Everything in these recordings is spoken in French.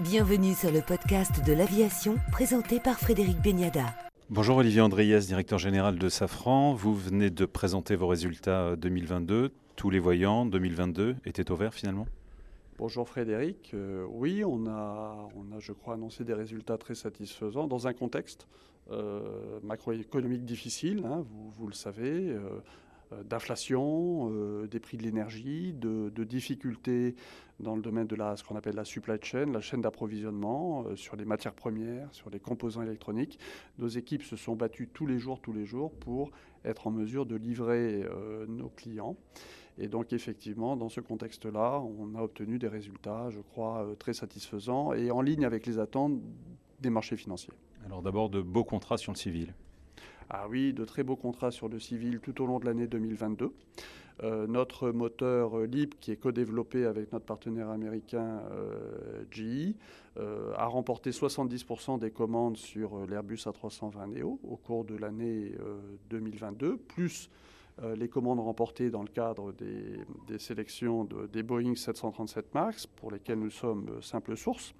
Bienvenue sur le podcast de l'aviation présenté par Frédéric Beniada. Bonjour Olivier Andriès, directeur général de Safran. Vous venez de présenter vos résultats 2022. Tous les voyants 2022 étaient au vert finalement? Bonjour Frédéric. Euh, oui, on a, on a, je crois, annoncé des résultats très satisfaisants dans un contexte euh, macroéconomique difficile, hein, vous, vous, le savez, euh, euh d'inflation, euh, des prix de l'énergie, de, de, difficultés dans le domaine de la, ce qu'on appelle la supply chain, la chaîne d'approvisionnement, euh, sur les matières premières, sur les composants électroniques. Nos équipes se sont battues tous les jours, tous les jours pour être en mesure de livrer nos clients. Et donc effectivement, dans ce contexte-là, on a obtenu des résultats, je crois, très satisfaisants et en ligne avec les attentes des marchés financiers. Alors d'abord, de beaux contrats sur le civil. Ah oui, de très beaux contrats sur le civil tout au long de l'année 2022. Euh, notre moteur euh, LEAP, qui est co-développé avec notre partenaire américain euh, GE, a remporté 70% des commandes sur l'Airbus A320 Neo au cours de l'année 2022, plus les commandes remportées dans le cadre des, sélections de, des Boeing 737 MAX, pour lesquelles nous sommes simple source.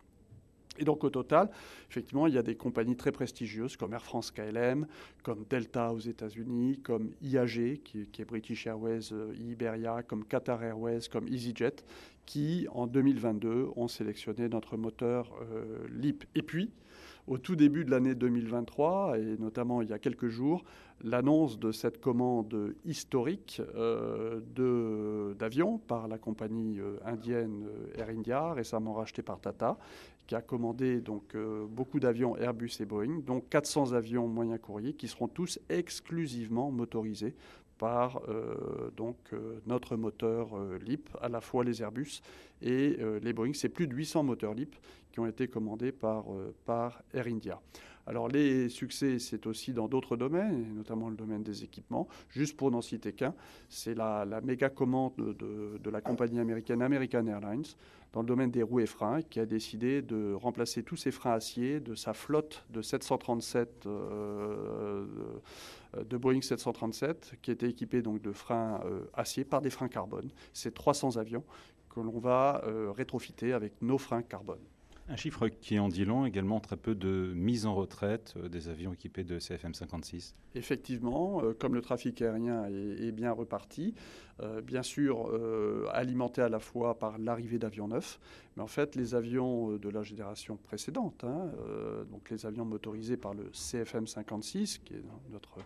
Et donc au total, effectivement, il y a des compagnies très prestigieuses comme Air France KLM, comme Delta aux États-Unis, comme IAG, qui, est British Airways, euh, Iberia, comme Qatar Airways, comme EasyJet, qui en 2022 ont sélectionné notre moteur euh, LEAP. Et puis, au tout début de l'année 2023, et notamment il y a quelques jours, l'annonce de cette commande historique euh, d'avions par la compagnie euh, indienne Air India, récemment rachetée par Tata, qui a commandé donc beaucoup d'avions Airbus et Boeing, dont 400 avions moyens courriers qui seront tous exclusivement motorisés par euh, donc, euh, notre moteur euh, LEAP, à la fois les Airbus et les Boeing. C'est plus de 800 moteurs LEAP qui ont été commandés par, par Air India. Alors les succès, c'est aussi dans d'autres domaines, notamment le domaine des équipements. Juste pour n'en citer qu'un, c'est la, méga commande de, la compagnie américaine American Airlines dans le domaine des roues et freins, qui a décidé de remplacer tous ses freins acier de sa flotte de 737 euh, de Boeing 737, qui était équipée de freins euh, acier par des freins carbone. C'est 300 avions que l'on va euh, rétrofiter avec nos freins carbone. Un chiffre qui en dit long, également très peu de mise en retraite euh, des avions équipés de CFM56. Effectivement, euh, comme le trafic aérien est, bien reparti, euh, bien sûr alimenté à la fois par l'arrivée d'avions neufs, mais en fait les avions de la génération précédente, hein, donc les avions motorisés par le CFM56, qui est notre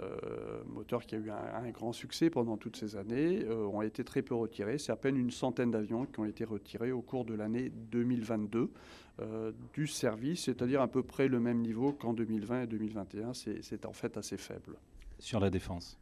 euh, moteur qui a eu un, grand succès pendant toutes ces années, euh, ont été très peu retirés. C'est à peine une centaine d'avions qui ont été retirés au cours de l'année 2022 euh, du service, c'est-à-dire à peu près le même niveau qu'en 2020 et 2021. C'est en fait assez faible. Sur la défense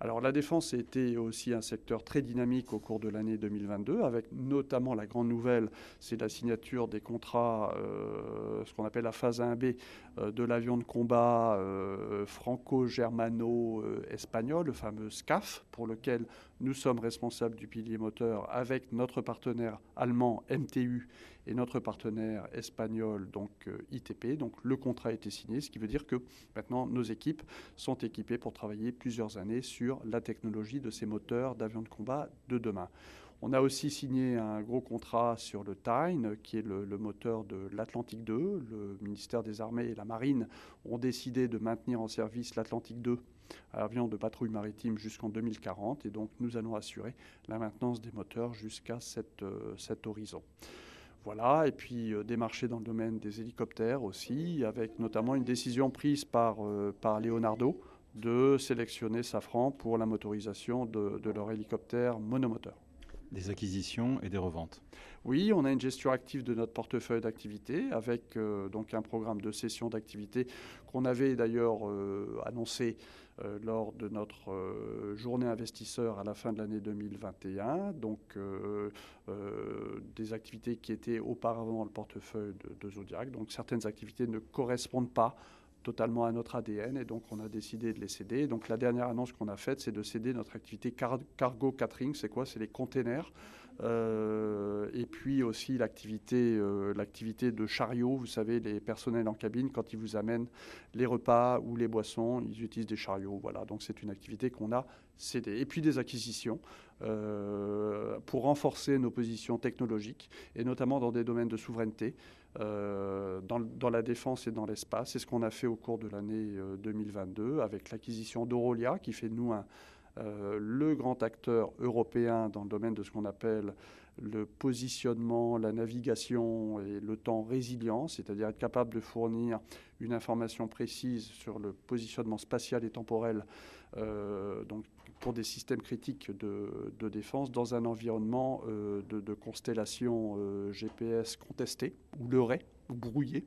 alors la défense a été aussi un secteur très dynamique au cours de l'année 2022, avec notamment la grande nouvelle, c'est la signature des contrats, euh, ce qu'on appelle la phase 1B euh, de l'avion de combat euh, franco-germano-espagnol, le fameux SCAF, pour lequel nous sommes responsables du pilier moteur avec notre partenaire allemand MTU et notre partenaire espagnol donc euh, ITP. Donc le contrat a été signé, ce qui veut dire que maintenant nos équipes sont équipées pour travailler plusieurs années sur la technologie de ces moteurs d'avions de combat de demain. On a aussi signé un gros contrat sur le Tyne, qui est le, le moteur de l'Atlantique 2. Le ministère des Armées et la Marine ont décidé de maintenir en service l'Atlantique 2 avion de patrouille maritime jusqu'en 2040 et donc nous allons assurer la maintenance des moteurs jusqu'à cet, euh, cet horizon. Voilà, et puis euh, des marchés dans le domaine des hélicoptères aussi, avec notamment une décision prise par, euh, par Leonardo de sélectionner Safran pour la motorisation de, de leur hélicoptère monomoteur. Des acquisitions et des reventes. Oui, on a une gestion active de notre portefeuille d'activités avec euh, donc un programme de cession d'activités qu'on avait d'ailleurs euh, annoncé euh, lors de notre journée investisseur à la fin de l'année 2021. Donc des activités qui étaient auparavant dans le portefeuille de, Zodiac. Donc certaines activités ne correspondent pas totalement à notre ADN et donc on a décidé de les céder. Donc la dernière annonce qu'on a faite, c'est de céder notre activité car cargo catering. C'est quoi? C'est les containers. Euh, et puis aussi l'activité euh, l'activité de chariot. Vous savez, les personnels en cabine, quand ils vous amènent les repas ou les boissons, ils utilisent des chariots. Voilà, donc c'est une activité qu'on a cédée. Et puis des acquisitions. pour renforcer nos positions technologiques, et notamment dans des domaines de souveraineté, dans, la défense et dans l'espace. C'est ce qu'on a fait au cours de l'année 2022 avec l'acquisition d'Aurolia, qui fait de nous un, le grand acteur européen dans le domaine de ce qu'on appelle le positionnement, la navigation et le temps résilient, c'est-à-dire être capable de fournir une information précise sur le positionnement spatial et temporel euh, donc pour des systèmes critiques de, défense dans un environnement euh, de, constellation euh, GPS contesté ou leurré ou brouillé.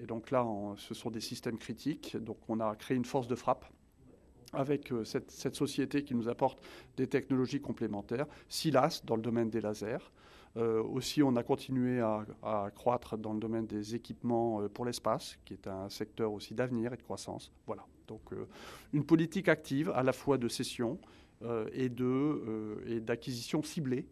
Et donc là, ce sont des systèmes critiques. Donc on a créé une force de frappe avec euh, cette, société qui nous apporte des technologies complémentaires. SILAS dans le domaine des lasers. Euh, aussi, on a continué à, croître dans le domaine des équipements euh, pour l'espace, qui est un secteur aussi d'avenir et de croissance. Voilà. Donc, une politique active à la fois de cession et d'acquisition ciblée,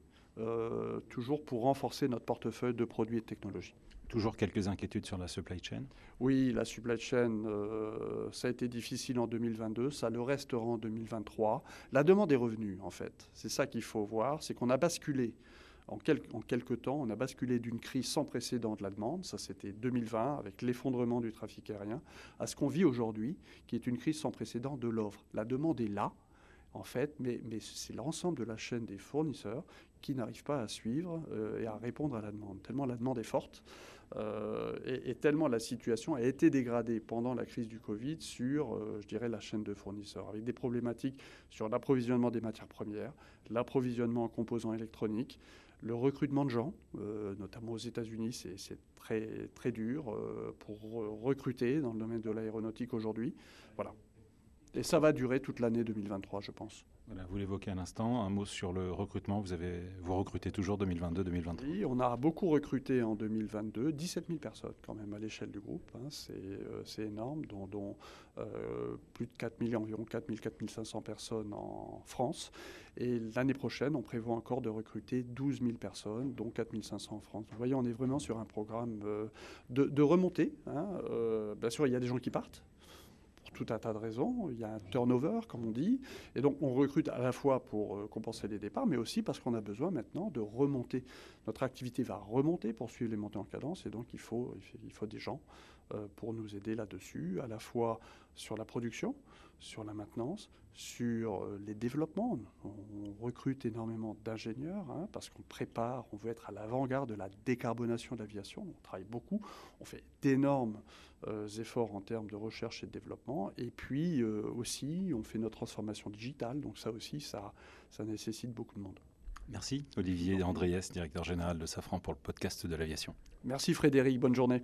toujours pour renforcer notre portefeuille de produits et de technologies. Toujours quelques inquiétudes sur la supply chain? Oui, la supply chain, euh, ça a été difficile en 2022, ça le restera en 2023. La demande est revenue, en fait. C'est ça qu'il faut voir, c'est qu'on a basculé en, quelques temps, on a basculé d'une crise sans précédent de la demande, ça c'était 2020 avec l'effondrement du trafic aérien, à ce qu'on vit aujourd'hui, qui est une crise sans précédent de l'offre. La demande est là, en fait, mais, mais c'est l'ensemble de la chaîne des fournisseurs qui n'arrivent pas à suivre euh, et à répondre à la demande, tellement la demande est forte. Euh, et, tellement la situation a été dégradée pendant la crise du Covid sur, euh, je dirais, la chaîne de fournisseurs, avec des problématiques sur l'approvisionnement des matières premières, l'approvisionnement en composants électroniques, le recrutement de gens, euh, notamment aux États-Unis, c'est très, très dur pour recruter dans le domaine de l'aéronautique aujourd'hui. Voilà. Et ça va durer toute l'année 2023, je pense. Voilà, vous l'évoquez à l'instant, un mot sur le recrutement. Vous, avez, vous recrutez toujours 2022-2023 Oui, on a beaucoup recruté en 2022, 17 000 personnes quand même à l'échelle du groupe. Hein. Euh, c'est énorme, dont, euh, plus de 4 000, environ 4 000, 4 500 personnes en France. Et l'année prochaine, on prévoit encore de recruter 12 000 personnes, dont 4 500 en France. Vous voyez, on est vraiment sur un programme euh, de, de, remontée. Hein. bien sûr, il y a des gens qui partent, tout un tas de raisons. Il y a un turnover, comme on dit. Et donc, on recrute à la fois pour euh, compenser les départs, mais aussi parce qu'on a besoin maintenant de remonter. Notre activité va remonter pour suivre les montées en cadence. Et donc, il faut, il faut des gens euh, pour nous aider là-dessus, à la fois sur la production, sur la maintenance, sur euh, les développements. On, recrute énormément d'ingénieurs hein, parce qu'on prépare, on veut être à l'avant-garde de la décarbonation de l'aviation. On travaille beaucoup, on fait d'énormes euh, efforts en termes de recherche et de développement. Et puis aussi, on fait notre transformation digitale. Donc ça aussi, ça, ça nécessite beaucoup de monde. Merci Olivier Andréès, directeur général de Safran pour le podcast de l'aviation. Merci Frédéric, bonne journée.